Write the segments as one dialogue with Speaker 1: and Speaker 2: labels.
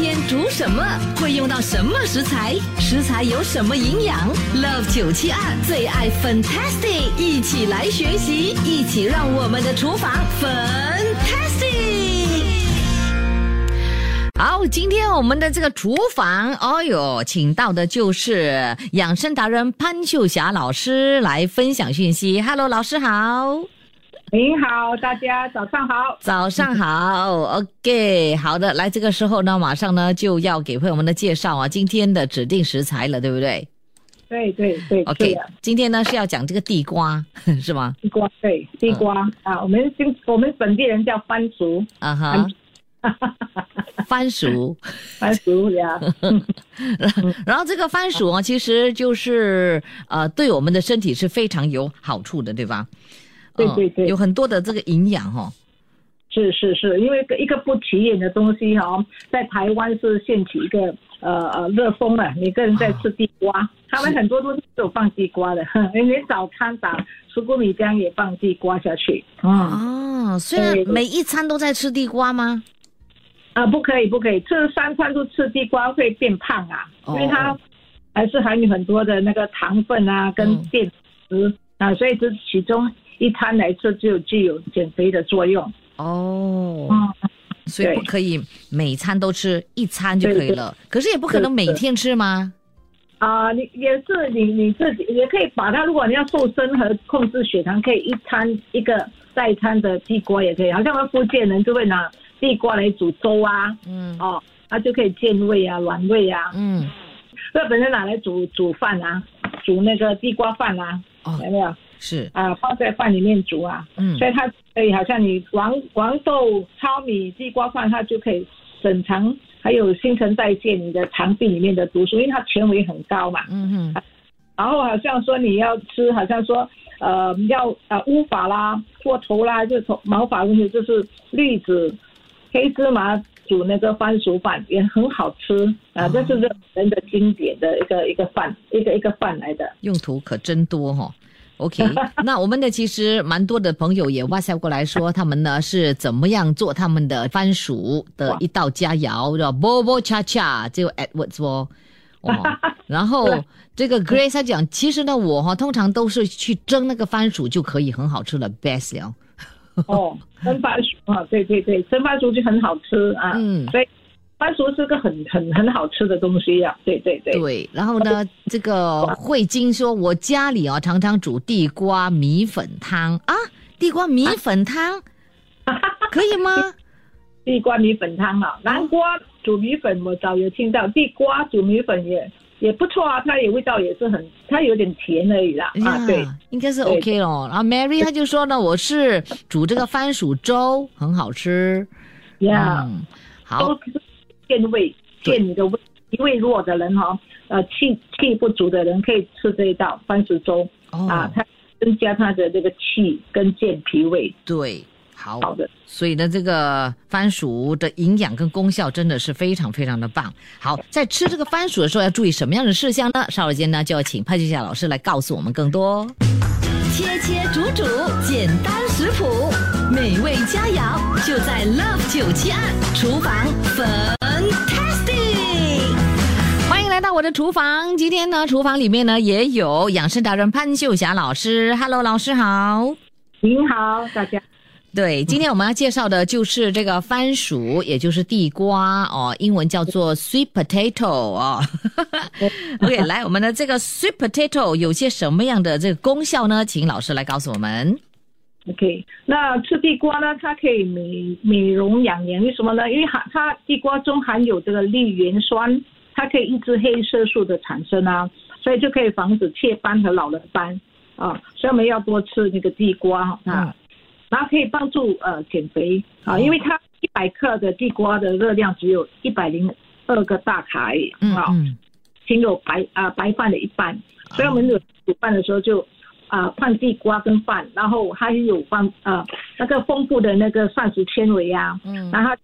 Speaker 1: 天煮什么？会用到什么食材？食材有什么营养？Love 九七二最爱 Fantastic，一起来学习，一起让我们的厨房 Fantastic。好，今天我们的这个厨房，哦哟，请到的就是养生达人潘秀霞老师来分享讯息。Hello，老师好。
Speaker 2: 您好，大家早上好。
Speaker 1: 早上好，OK，好的，来这个时候呢，马上呢就要给朋友们的介绍啊，今天的指定食材了，对不对
Speaker 2: 对对对
Speaker 1: ？OK，今天呢是要讲这个地瓜，是吗？
Speaker 2: 地瓜对地瓜、啊，我们今我们本地人叫番薯，
Speaker 1: 啊哈，番薯，
Speaker 2: 番薯 呀，
Speaker 1: 然后这个番薯啊，其实就是呃，对我们的身体是非常有好处的，对吧？嗯
Speaker 2: 对对对
Speaker 1: 有很多的这个营养哦。
Speaker 2: 是是是，因为一个不起眼的东西哈、在台湾是掀起一个呃呃热风了，每个人在吃地瓜，他们很多都是有放地瓜的，连早餐打石锅米浆也放地瓜下去，嗯。
Speaker 1: 哦，虽然
Speaker 2: 对对
Speaker 1: 每一餐都在吃地瓜吗？
Speaker 2: 啊，不可以，不可以，吃三餐都吃地瓜会变胖啊，
Speaker 1: 哦
Speaker 2: 因为它还是含有很多的那个糖分啊，跟
Speaker 1: 嗯
Speaker 2: 电池、啊，所以这其中一餐来吃就具有减肥的作用。
Speaker 1: 哦，
Speaker 2: 嗯，
Speaker 1: 所以
Speaker 2: 对
Speaker 1: 不可以每餐都吃，一餐就可以了。可是也不可能每天吃吗？
Speaker 2: 啊，你也是你你自己也可以把它，如果你要瘦身和控制血糖，可以一餐一个代餐的地瓜也可以，好像我们福建人就会拿地瓜来煮粥啊，
Speaker 1: 嗯
Speaker 2: 哦，它就可以健胃啊、暖胃啊。
Speaker 1: 嗯，
Speaker 2: 日本人拿来煮煮饭啊，煮那个地瓜饭啊，
Speaker 1: 哦
Speaker 2: 有没有？
Speaker 1: 是，
Speaker 2: 啊，放在饭里面煮啊，
Speaker 1: 嗯
Speaker 2: 所以它可以好像你黄黄豆、糙米、地瓜饭，它就可以整肠，还有新陈代谢你的肠壁里面的毒素，因为它纤维很高嘛。
Speaker 1: 嗯哼，
Speaker 2: 然后好像说你要吃，好像说呃要呃乌发啦、过头啦，就头毛发问题，就是栗子、黑芝麻煮那个番薯饭也很好吃啊，
Speaker 1: 哦
Speaker 2: 这是人的经典的一个一个饭，一个一个饭来的。
Speaker 1: 用途可真多哈、哦。OK，那我们的其实蛮多的朋友也 WhatsApp 过来说，他们呢是怎么样做他们的番薯的一道佳肴，叫 Bobo Cha Cha，就 Edward 说。哦，然后这个 Grace 他讲，其实呢，我哈通常都是去蒸那个番薯就可以很好吃了，best 了。
Speaker 2: 哦，蒸番薯啊，对对对，蒸番薯就很好吃啊。
Speaker 1: 嗯
Speaker 2: 所以番薯是个很很很好吃的东西呀、对对对。
Speaker 1: 对，然后呢，这个慧晶说，我家里啊常常煮地瓜米粉汤啊，地瓜米粉汤、可以吗？
Speaker 2: 地瓜米粉汤啊，南瓜煮米粉我早有听到，地瓜煮米粉也也不错啊，它也味道也是很，它有点甜而已啦。啊，对，
Speaker 1: 应该是 OK 咯。然后 Mary 她就说呢，我是煮这个番薯粥，很好吃。
Speaker 2: 呀、
Speaker 1: 嗯，好
Speaker 2: 健胃，健你的胃。脾胃弱的人哈、呃，气气不足的人可以吃这一道番薯粥、啊
Speaker 1: 哦，，
Speaker 2: 它增加它的这个气跟健脾胃，
Speaker 1: 对，好，
Speaker 2: 好的。
Speaker 1: 所以呢，这个番薯的营养跟功效真的是非常非常的棒。好，在吃这个番薯的时候要注意什么样的事项呢？稍后间呢就要请潘俊霞老师来告诉我们更多。切切煮煮，简单食谱，美味佳肴就在 Love 九七二厨房 Fantastic。欢迎来到我的厨房。今天呢，厨房里面呢也有养生达人潘秀霞老师。Hello，老师好。
Speaker 2: 您好，大家。
Speaker 1: 对，今天我们要介绍的就是这个番薯，也就是地瓜哦，英文叫做 sweet potato 哦。OK，来，我们的这个 sweet potato 有些什么样的这个功效呢？请老师来告诉我们。
Speaker 2: OK，那吃地瓜呢，它可以美美容养颜，为什么呢？因为含它地瓜中含有这个绿原酸，它可以抑制黑色素的产生啊，所以就可以防止雀斑和老人斑啊。所以我们要多吃那个地瓜啊，
Speaker 1: 嗯。
Speaker 2: 然后可以帮助呃减肥啊，因为它一百克的地瓜的热量只有一百零二个大卡而已，
Speaker 1: 嗯
Speaker 2: 啊、
Speaker 1: 嗯
Speaker 2: 仅有白啊、白饭的一半，所以我们有煮饭的时候就啊、放地瓜跟饭，然后还有放呃那个丰富的那个膳食纤维啊，
Speaker 1: 嗯。
Speaker 2: 然后它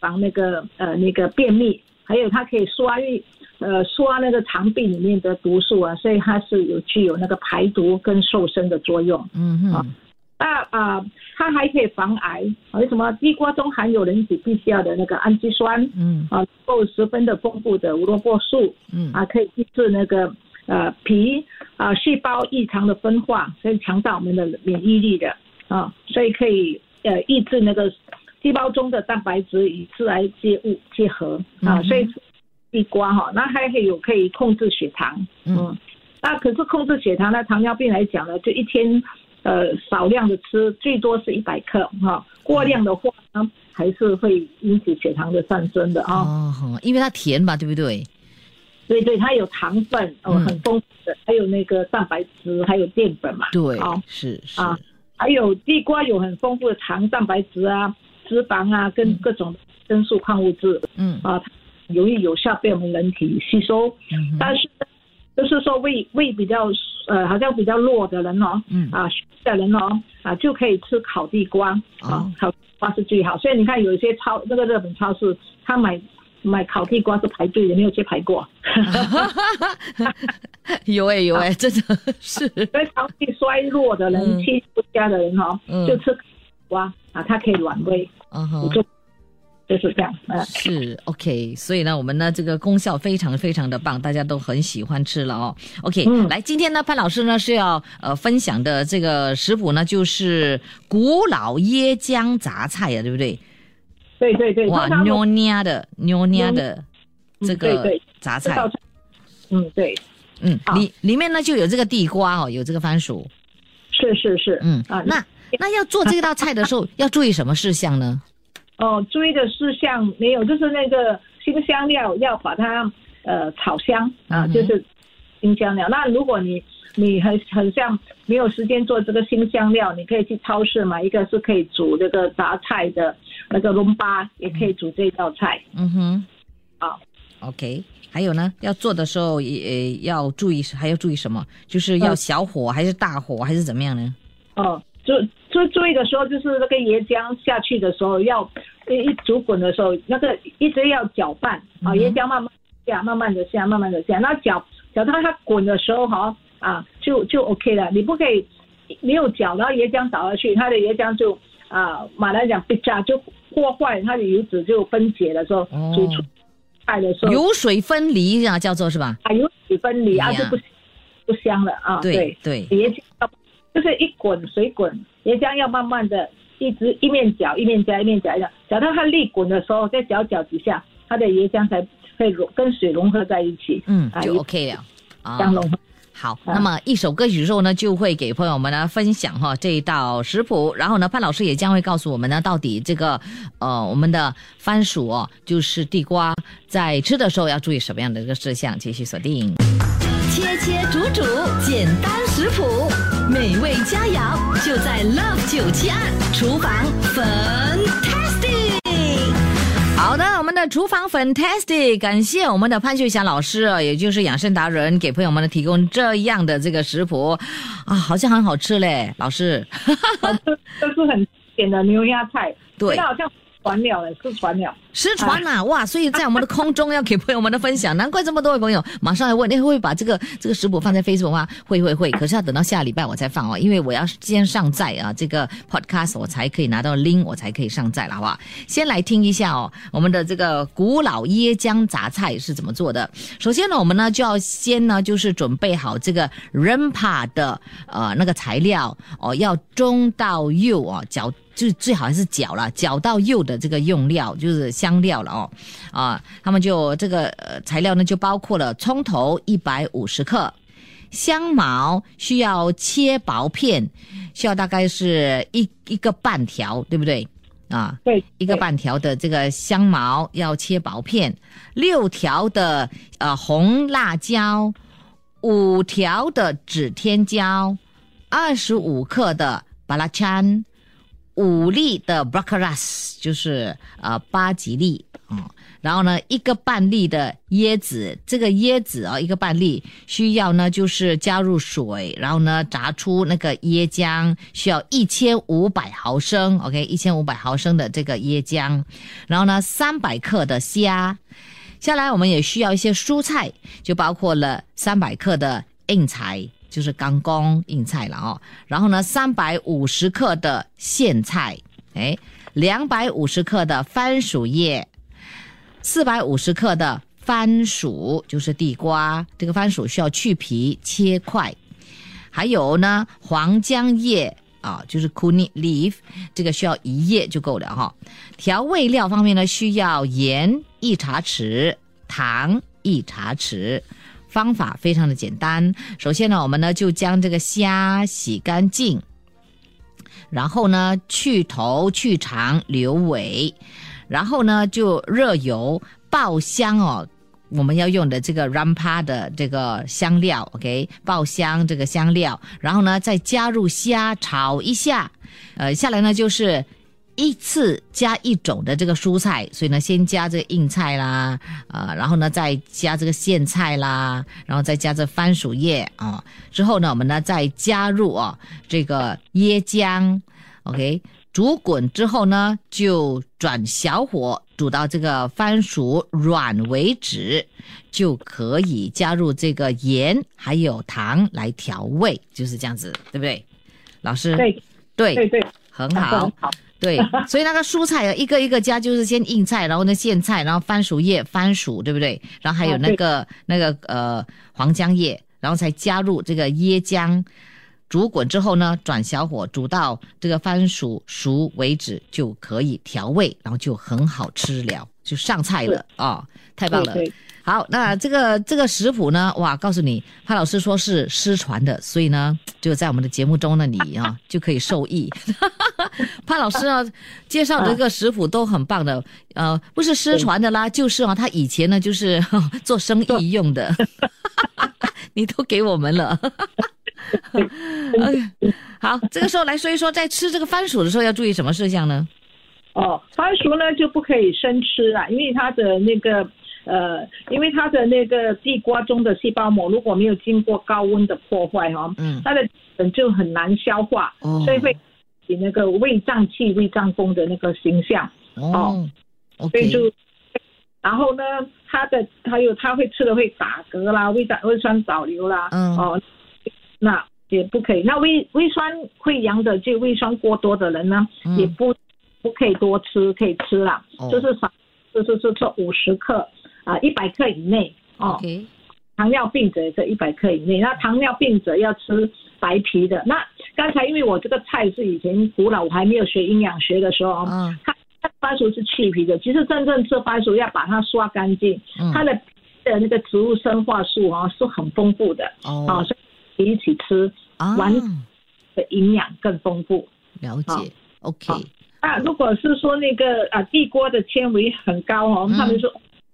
Speaker 2: 防那个呃那个便秘，还有它可以刷运呃刷那个肠壁里面的毒素啊，所以它是有具有那个排毒跟瘦身的作用。
Speaker 1: 嗯哼
Speaker 2: 那啊、它还可以防癌，为什么？地瓜中含有人体必需要的那个氨基酸
Speaker 1: 嗯
Speaker 2: 啊，够十分的丰富的胡萝卜素
Speaker 1: 嗯
Speaker 2: 啊，可以抑制那个呃皮啊细胞异常的分化，可以强大我们的免疫力的啊，所以可以呃抑制那个细胞中的蛋白质与致癌结物结合啊，所以地瓜哈，那还可以有可以控制血糖，
Speaker 1: 嗯
Speaker 2: 那可是控制血糖呢，糖尿病来讲呢，就一天呃少量的吃，最多是一百克哈、过量的话呢，还是会引起血糖的上升的啊。
Speaker 1: 哦，因为它甜嘛，对不对？
Speaker 2: 对对，它有糖分，很丰富的，还有那个蛋白质，还有淀粉嘛。
Speaker 1: 对
Speaker 2: 好，
Speaker 1: 是是
Speaker 2: 啊还有地瓜有很丰富的糖、蛋白质啊、脂肪啊，跟各种增素矿物质
Speaker 1: 嗯。
Speaker 2: 啊，它容易有效被我们人体吸收。
Speaker 1: 嗯
Speaker 2: 但是就是说胃胃比较呃好像比较弱的人哦，
Speaker 1: 嗯。
Speaker 2: 啊的人哦啊就可以吃烤地瓜。啊。
Speaker 1: 哦，
Speaker 2: 烤地瓜是最好。所以你看有一些超那个日本超市，他买买烤地瓜是排队的，没有去排过。
Speaker 1: 有哎有哎，真的是。
Speaker 2: 所以长期衰弱的人、
Speaker 1: 嗯。
Speaker 2: 气不佳的人哦，
Speaker 1: 嗯。
Speaker 2: 就吃瓜啊，它可以暖胃，
Speaker 1: 嗯哼。
Speaker 2: 就就是这样。嗯，
Speaker 1: 是 OK，所以呢，我们呢这个功效非常非常的棒，大家都很喜欢吃了哦。OK，、
Speaker 2: 嗯
Speaker 1: 来，今天呢潘老师呢是要呃分享的这个食谱呢就是古老椰浆杂菜啊，对不对？
Speaker 2: 对对对，
Speaker 1: 哇，妞捏的妞捏的
Speaker 2: 嗯
Speaker 1: 这个杂菜，
Speaker 2: 这道菜，嗯，对，
Speaker 1: 嗯，里里面呢就有这个地瓜哦，有这个番薯，
Speaker 2: 是是是，
Speaker 1: 嗯，
Speaker 2: 啊，
Speaker 1: 那 那要做这道菜的时候要注意什么事项呢？
Speaker 2: 哦，注意的事项没有，就是那个新香料要把它呃炒香啊，
Speaker 1: 嗯
Speaker 2: 就是新香料。那如果你你很很像没有时间做这个新香料，你可以去超市买一个是可以煮这个杂菜的那个龙巴，也可以煮这道菜。
Speaker 1: 嗯哼，
Speaker 2: 好
Speaker 1: ，OK。还有呢，要做的时候也也要注意，还要注意什么？就是要
Speaker 2: 嗯
Speaker 1: 小火还是大火还是怎么样呢？
Speaker 2: 哦，注注注意的时候，就是那个椰浆下去的时候，要一一煮滚的时候，那个一直要搅拌啊，椰浆慢慢下，慢慢的下，慢慢的下。那搅搅到它滚的时候哈啊，就就 OK 了。你不可以没有搅，然后椰浆倒下去，它的椰浆就啊，马来讲被炸就破坏，它的油脂就分解的时候，
Speaker 1: 哦
Speaker 2: 煮出菜的时候
Speaker 1: 油水分离啊，叫做是吧？
Speaker 2: 啊油水分离啊，
Speaker 1: 离啊
Speaker 2: 就不不香了啊。
Speaker 1: 对对，
Speaker 2: 椰浆要就是一滚水滚，椰浆要慢慢的一直一面搅一面加一面搅一搅，搅到它立滚的时候，再搅搅几下，它的椰浆才会融跟水融合在一起，
Speaker 1: 嗯，就 OK 了。
Speaker 2: 融合。
Speaker 1: 好，
Speaker 2: 啊
Speaker 1: 那么一首歌曲之后呢，就会给朋友们呢分享哈这一道食谱，然后呢，潘老师也将会告诉我们呢，到底这个呃我们的番薯哦，就是地瓜，在吃的时候要注意什么样的一个事项，继续锁定。
Speaker 3: 切切煮煮，简单食谱，美味佳肴就在 Love 九七二厨房 Fantastic。
Speaker 1: 好的，我们的厨房 fantastic，感谢我们的潘秀霞老师，也就是养生达人，给朋友们呢提供这样的这个食谱啊，好像很好吃嘞，老师。
Speaker 2: 这这是很经典的牛鸭菜，
Speaker 1: 对
Speaker 2: 它好像传了了，是传了。
Speaker 1: 失传呐、哇！所以在我们的空中要给朋友们的分享，难怪这么多位朋友马上来问，哎，会不会把这个这个食谱放在 Facebook 吗？会会会，可是要等到下礼拜我才放哦，因为我要先上载啊，这个 Podcast 我才可以拿到 link，我才可以上载了，好不好？先来听一下哦，我们的这个古老椰浆杂菜是怎么做的。首先呢，我们呢就要先呢就是准备好这个 rempa 的呃那个材料哦，要中到右哦，搅就最好还是搅了，搅到右的这个用料就是香料了哦，啊，他们就这个呃材料呢就包括了葱头一百五十克，香茅需要切薄片，需要大概是一一个半条，对不对？啊，
Speaker 2: 对，
Speaker 1: 一个半条的这个香茅要切薄片，六条的呃红辣椒，五条的指天椒，二十五克的巴拉 찬， 五粒的 b r o c c o l i 就是呃八吉利嗯，然后呢一个半粒的椰子，这个椰子啊、一个半粒需要呢就是加入水，然后呢炸出那个椰浆，需要一千五百毫升，OK，一千五百毫升的这个椰浆，然后呢三百克的虾。下来我们也需要一些蔬菜，就包括了三百克的硬菜，就是干公硬菜了哦。然后呢，三百五十克的苋菜，哎，两百五十克的番薯叶，四百五十克的番薯，就是地瓜。这个番薯需要去皮切块，还有呢黄姜叶。啊，就是 kuni leaf，这个需要一叶就够了哈。调味料方面呢，需要盐一茶匙，糖一茶匙。方法非常的简单，首先呢，我们呢就将这个虾洗干净，然后呢去头去肠留尾，然后呢就热油爆香哦。我们要用的这个 rampa 的这个香料，OK，爆香这个香料，然后呢再加入虾炒一下，呃，下来呢就是一次加一种的这个蔬菜，所以呢先加这个硬菜啦，啊、然后呢再加这个苋菜啦，然后再加这番薯叶啊、之后呢我们呢再加入啊、这个椰浆，OK。煮滚之后呢，就转小火煮到这个番薯软为止，就可以加入这个盐还有糖来调味，就是这样子，对不对？老师，
Speaker 2: 对
Speaker 1: 对
Speaker 2: 对对，
Speaker 1: 很好
Speaker 2: 很，好。
Speaker 1: 对，所以那个蔬菜啊，一个一个加，就是先硬菜，然后呢苋菜，然后番薯叶、番薯，对不对？然后还有那个、那个呃黄姜叶，然后才加入这个椰浆，煮滚之后呢，转小火煮到这个番薯熟为止就可以调味，然后就很好吃了，就上菜了哦，太棒了。
Speaker 2: 对对
Speaker 1: 好，那这个这个食谱呢，哇，告诉你，潘老师说是失传的，所以呢，就在我们的节目中呢，你啊 就可以受益。潘老师啊，介绍的这个食谱都很棒的，呃，不是失传的啦，就是啊，他以前呢就是 做生意用的，你都给我们了。OK，好，这个时候来说一说，在吃这个番薯的时候要注意什么事项呢？
Speaker 2: 哦，番薯呢就不可以生吃了，因为它的那个呃，因为它的那个地瓜中的细胞膜如果没有经过高温的破坏哈、哦，
Speaker 1: 嗯，
Speaker 2: 它的本就很难消化，
Speaker 1: 哦。
Speaker 2: 所以会以那个胃胀气、胃胀风的那个形象，
Speaker 1: 哦
Speaker 2: 所以就，然后呢，它的还有它会吃的会打嗝啦，胃胀胃酸倒流啦，
Speaker 1: 嗯。
Speaker 2: 哦，那也不可以。那胃胃酸溃疡的，就胃酸过多的人呢，
Speaker 1: 嗯。
Speaker 2: 也不不可以多吃，可以吃啦，
Speaker 1: 哦。
Speaker 2: 就是少，就是是说五十克啊，一百克以内哦。糖尿病者也是一百克以内，那糖尿病者要吃白皮的。那刚才因为我这个菜是以前古老，我还没有学营养学的时候，它它番薯是去皮的。其实真正吃番薯要把它刷干净，
Speaker 1: 嗯，
Speaker 2: 它的的那个植物生化素啊是很丰富的啊，
Speaker 1: 哦
Speaker 2: 所以一起吃
Speaker 1: 啊，
Speaker 2: 完的营养更丰富。
Speaker 1: 了
Speaker 2: 好
Speaker 1: 解，OK，
Speaker 2: 好那如果是说那个啊地瓜的纤维很高哦，
Speaker 1: 嗯
Speaker 2: 他们说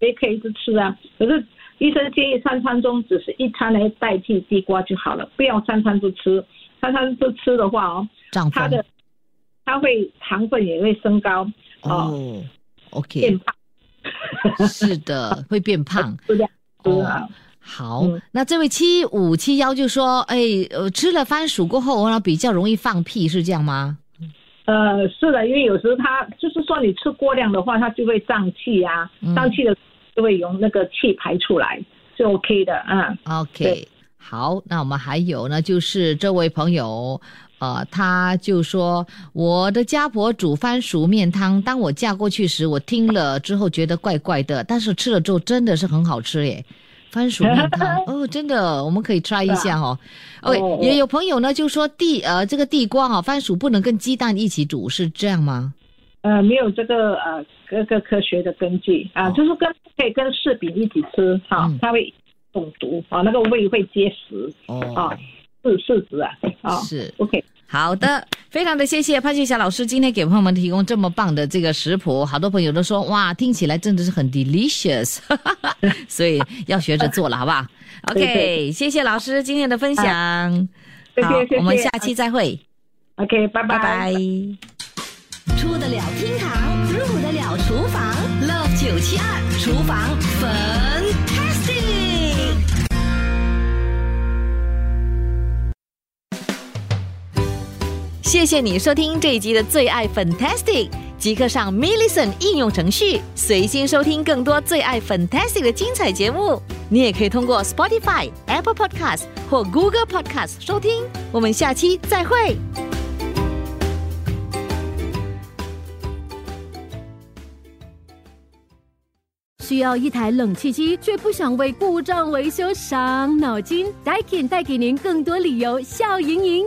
Speaker 2: 也可以一直吃啊，可是医生建议三餐中只是一餐来代替地瓜就好了，不要三餐都吃。三餐都吃的话哦，
Speaker 1: 胀风
Speaker 2: 它的它会糖分也会升高哦，
Speaker 1: 哦，OK，
Speaker 2: 变胖。
Speaker 1: 是的，会变胖。
Speaker 2: 是这样吃
Speaker 1: 哦
Speaker 2: 啊。
Speaker 1: 好，
Speaker 2: 嗯
Speaker 1: 那这位七五七幺就说，哎，呃，吃了番薯过后然后，比较容易放屁，是这样吗？
Speaker 2: 呃，是的，因为有时候它就是说你吃过量的话，它就会胀气啊，
Speaker 1: 嗯
Speaker 2: 胀气的就会用那个气排出来，是 OK 的啊。
Speaker 1: OK，好，那我们还有呢，就是这位朋友，呃，他就说我的家婆煮番薯面汤，当我嫁过去时，我听了之后觉得怪怪的，但是吃了之后真的是很好吃耶。番薯面汤。哦，真的，我们可以 try 一下哦。
Speaker 2: 哦。
Speaker 1: 也有朋友呢就说地呃这个地瓜哈、番薯不能跟鸡蛋一起煮，是这样吗？
Speaker 2: 呃，没有这个呃各个科学的根据。啊，
Speaker 1: 哦。
Speaker 2: 就是跟可以跟柿饼一起吃哈、
Speaker 1: 嗯。
Speaker 2: 它会中毒啊，那个胃会结石。
Speaker 1: 哦。
Speaker 2: 啊，是事实啊啊
Speaker 1: 是。
Speaker 2: ，OK，
Speaker 1: 好的，非常的谢谢潘秀霞老师今天给朋友们提供这么棒的这个食谱，好多朋友都说哇，听起来真的是很 delicious，所以要学着做了，好不好？OK，
Speaker 2: 对。
Speaker 1: 谢谢老师今天的分享，
Speaker 2: 谢谢
Speaker 1: 好
Speaker 2: 谢，谢。
Speaker 1: 我们下期再会
Speaker 2: ，OK，拜
Speaker 1: 拜。拜
Speaker 3: 出得了厅堂，入得了厨房，Love 九七二厨房 Fantastic。
Speaker 1: 谢谢你收听这一集的最爱 Fantastic，即刻上 m i l l i c e n t 应用程序，随心收听更多最爱 Fantastic 的精彩节目。你也可以通过 Spotify、Apple Podcast 或 Google Podcast 收听。我们下期再会。
Speaker 3: 需要一台冷气机，却不想为故障维修伤脑筋？Daikin 带给您更多理由，笑盈盈。